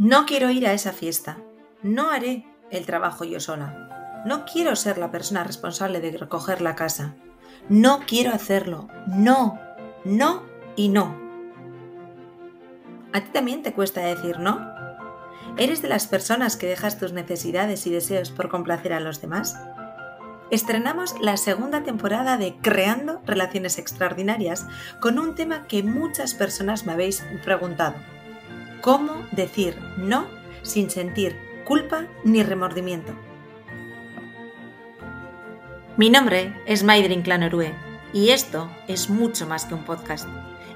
No quiero ir a esa fiesta. No haré el trabajo yo sola. No quiero ser la persona responsable de recoger la casa. No quiero hacerlo. No, no y no. ¿A ti también te cuesta decir no? ¿Eres de las personas que dejas tus necesidades y deseos por complacer a los demás? Estrenamos la segunda temporada de Creando Relaciones Extraordinarias con un tema que muchas personas me habéis preguntado. ¿Cómo decir no sin sentir culpa ni remordimiento? Mi nombre es Maidrin Clanorue y esto es mucho más que un podcast.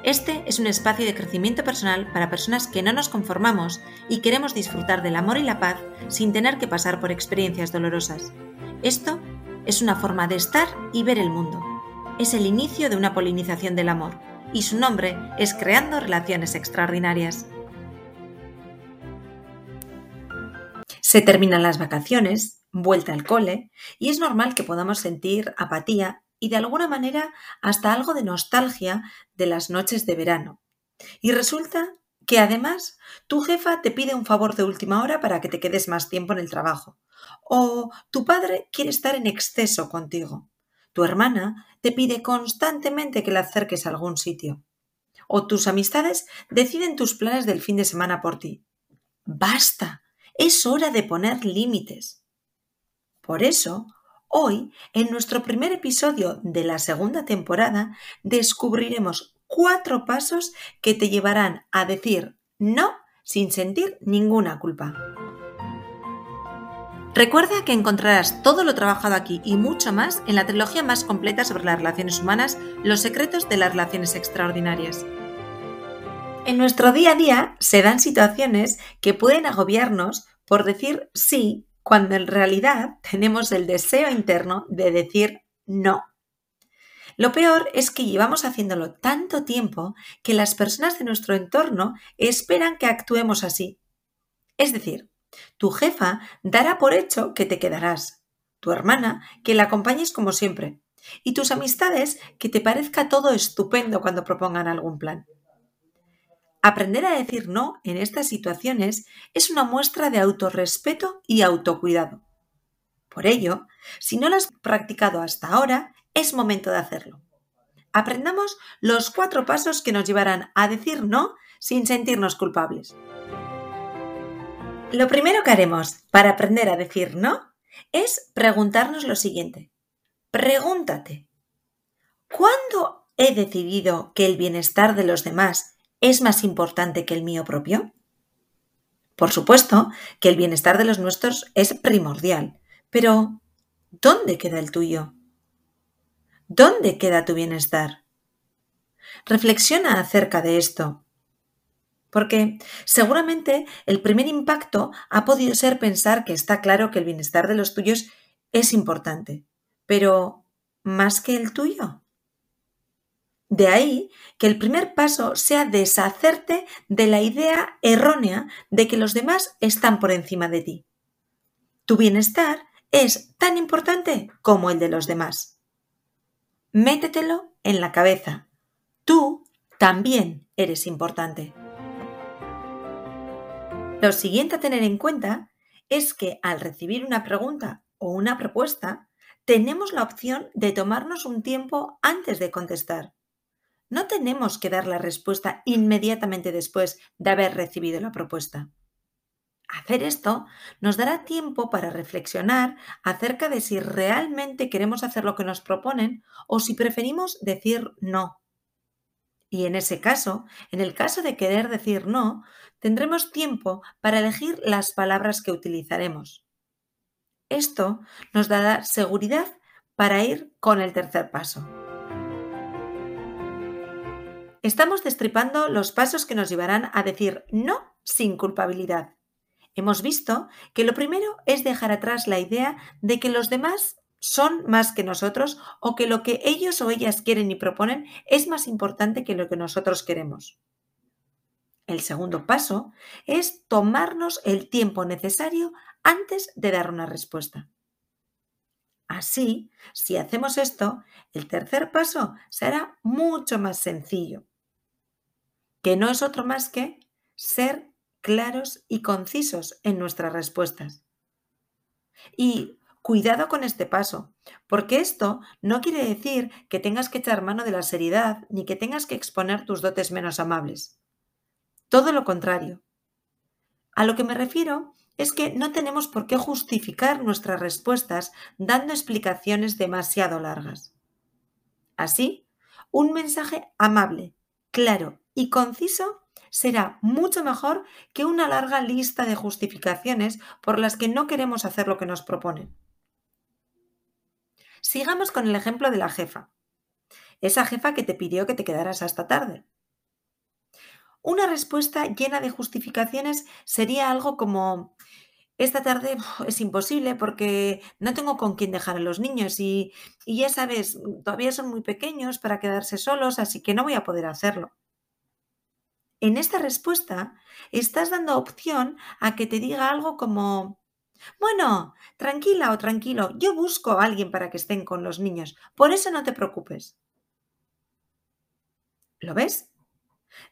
Este es un espacio de crecimiento personal para personas que no nos conformamos y queremos disfrutar del amor y la paz sin tener que pasar por experiencias dolorosas. Esto es una forma de estar y ver el mundo. Es el inicio de una polinización del amor y su nombre es Creando Relaciones Extraordinarias. Se terminan las vacaciones, vuelta al cole, y es normal que podamos sentir apatía y de alguna manera hasta algo de nostalgia de las noches de verano. Y resulta que además tu jefa te pide un favor de última hora para que te quedes más tiempo en el trabajo. O tu padre quiere estar en exceso contigo. Tu hermana te pide constantemente que la acerques a algún sitio. O tus amistades deciden tus planes del fin de semana por ti. Basta. Es hora de poner límites. Por eso, Hoy, en nuestro primer episodio de la segunda temporada, descubriremos cuatro pasos que te llevarán a decir no sin sentir ninguna culpa. Recuerda que encontrarás todo lo trabajado aquí y mucho más en la trilogía más completa sobre las relaciones humanas, Los secretos de las relaciones extraordinarias. En nuestro día a día se dan situaciones que pueden agobiarnos por decir sí cuando en realidad tenemos el deseo interno de decir no. Lo peor es que llevamos haciéndolo tanto tiempo que las personas de nuestro entorno esperan que actuemos así. Es decir, tu jefa dará por hecho que te quedarás, tu hermana que la acompañes como siempre, y tus amistades que te parezca todo estupendo cuando propongan algún plan. Aprender a decir no en estas situaciones es una muestra de autorrespeto y autocuidado. Por ello, si no lo has practicado hasta ahora, es momento de hacerlo. Aprendamos los cuatro pasos que nos llevarán a decir no sin sentirnos culpables. Lo primero que haremos para aprender a decir no es preguntarnos lo siguiente. Pregúntate, ¿cuándo he decidido que el bienestar de los demás es más importante que el mío propio? Por supuesto que el bienestar de los nuestros es primordial, pero ¿dónde queda el tuyo? ¿Dónde queda tu bienestar? Reflexiona acerca de esto, porque seguramente el primer impacto ha podido ser pensar que está claro que el bienestar de los tuyos es importante, pero ¿más que el tuyo? De ahí que el primer paso sea deshacerte de la idea errónea de que los demás están por encima de ti. Tu bienestar es tan importante como el de los demás. Métetelo en la cabeza. Tú también eres importante. Lo siguiente a tener en cuenta es que al recibir una pregunta o una propuesta, tenemos la opción de tomarnos un tiempo antes de contestar no tenemos que dar la respuesta inmediatamente después de haber recibido la propuesta. Hacer esto nos dará tiempo para reflexionar acerca de si realmente queremos hacer lo que nos proponen o si preferimos decir no. Y en ese caso, en el caso de querer decir no, tendremos tiempo para elegir las palabras que utilizaremos. Esto nos dará seguridad para ir con el tercer paso. Estamos destripando los pasos que nos llevarán a decir no sin culpabilidad. Hemos visto que lo primero es dejar atrás la idea de que los demás son más que nosotros o que lo que ellos o ellas quieren y proponen es más importante que lo que nosotros queremos. El segundo paso es tomarnos el tiempo necesario antes de dar una respuesta. Así, si hacemos esto, el tercer paso será mucho más sencillo que no es otro más que ser claros y concisos en nuestras respuestas. Y cuidado con este paso, porque esto no quiere decir que tengas que echar mano de la seriedad ni que tengas que exponer tus dotes menos amables. Todo lo contrario. A lo que me refiero es que no tenemos por qué justificar nuestras respuestas dando explicaciones demasiado largas. Así, un mensaje amable, claro y conciso será mucho mejor que una larga lista de justificaciones por las que no queremos hacer lo que nos proponen. Sigamos con el ejemplo de la jefa. Esa jefa que te pidió que te quedaras hasta tarde. Una respuesta llena de justificaciones sería algo como esta tarde es imposible porque no tengo con quién dejar a los niños y, y, ya sabes, todavía son muy pequeños para quedarse solos, así que no voy a poder hacerlo. En esta respuesta estás dando opción a que te diga algo como, bueno, tranquila o tranquilo, yo busco a alguien para que estén con los niños, por eso no te preocupes. ¿Lo ves?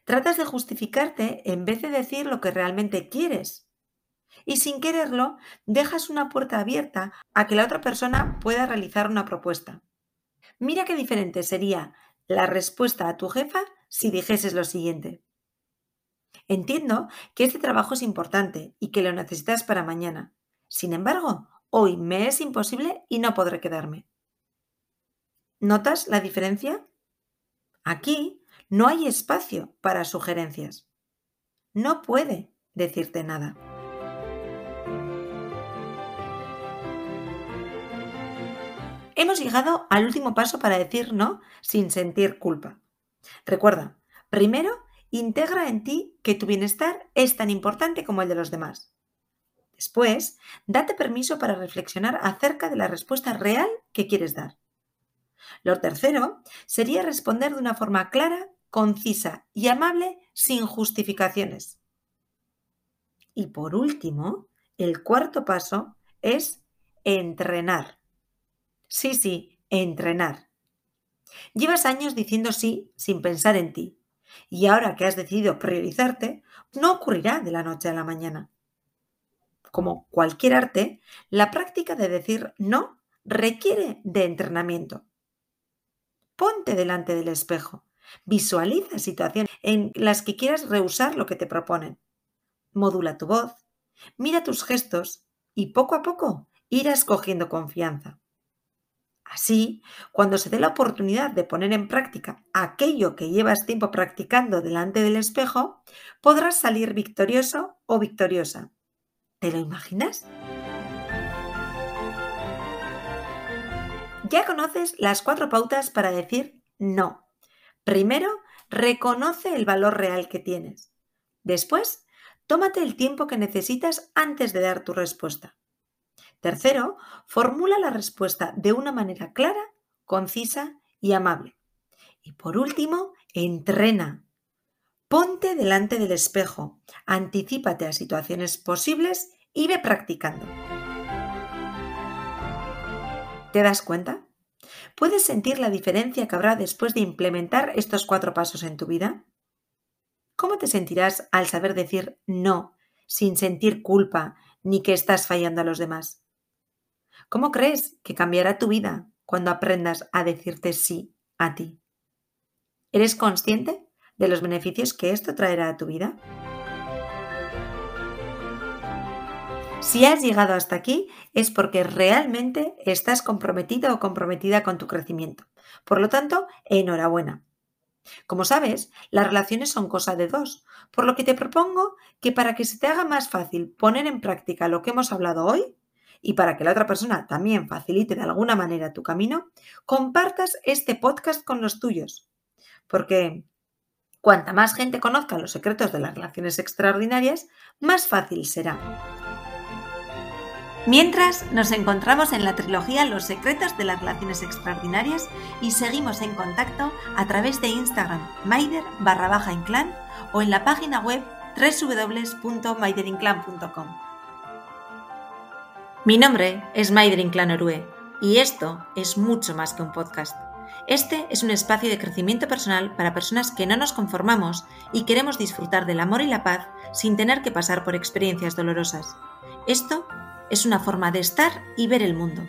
Tratas de justificarte en vez de decir lo que realmente quieres. Y sin quererlo, dejas una puerta abierta a que la otra persona pueda realizar una propuesta. Mira qué diferente sería la respuesta a tu jefa si dijeses lo siguiente. Entiendo que este trabajo es importante y que lo necesitas para mañana. Sin embargo, hoy me es imposible y no podré quedarme. ¿Notas la diferencia? Aquí no hay espacio para sugerencias. No puede decirte nada. Hemos llegado al último paso para decir no sin sentir culpa. Recuerda, primero, integra en ti que tu bienestar es tan importante como el de los demás. Después, date permiso para reflexionar acerca de la respuesta real que quieres dar. Lo tercero sería responder de una forma clara concisa y amable sin justificaciones. Y por último, el cuarto paso es entrenar. Sí, sí, entrenar. Llevas años diciendo sí sin pensar en ti. Y ahora que has decidido priorizarte, no ocurrirá de la noche a la mañana. Como cualquier arte, la práctica de decir no requiere de entrenamiento. Ponte delante del espejo Visualiza situaciones en las que quieras rehusar lo que te proponen. Modula tu voz, mira tus gestos y poco a poco irás cogiendo confianza. Así, cuando se dé la oportunidad de poner en práctica aquello que llevas tiempo practicando delante del espejo, podrás salir victorioso o victoriosa. ¿Te lo imaginas? Ya conoces las cuatro pautas para decir no. Primero, reconoce el valor real que tienes. Después, tómate el tiempo que necesitas antes de dar tu respuesta. Tercero, formula la respuesta de una manera clara, concisa y amable. Y por último, entrena. Ponte delante del espejo, anticípate a situaciones posibles y ve practicando. ¿Te das cuenta? ¿Puedes sentir la diferencia que habrá después de implementar estos cuatro pasos en tu vida? ¿Cómo te sentirás al saber decir no sin sentir culpa ni que estás fallando a los demás? ¿Cómo crees que cambiará tu vida cuando aprendas a decirte sí a ti? ¿Eres consciente de los beneficios que esto traerá a tu vida? Si has llegado hasta aquí es porque realmente estás comprometido o comprometida con tu crecimiento. Por lo tanto, enhorabuena. Como sabes, las relaciones son cosa de dos, por lo que te propongo que para que se te haga más fácil poner en práctica lo que hemos hablado hoy y para que la otra persona también facilite de alguna manera tu camino, compartas este podcast con los tuyos. Porque cuanta más gente conozca los secretos de las relaciones extraordinarias, más fácil será. Mientras, nos encontramos en la trilogía Los secretos de las relaciones extraordinarias y seguimos en contacto a través de Instagram maider barra o en la página web www.maiderinclan.com. Mi nombre es Maider Inclán Orue y esto es mucho más que un podcast. Este es un espacio de crecimiento personal para personas que no nos conformamos y queremos disfrutar del amor y la paz sin tener que pasar por experiencias dolorosas. Esto es una forma de estar y ver el mundo.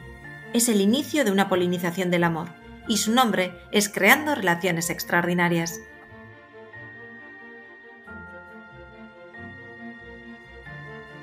Es el inicio de una polinización del amor y su nombre es Creando Relaciones Extraordinarias.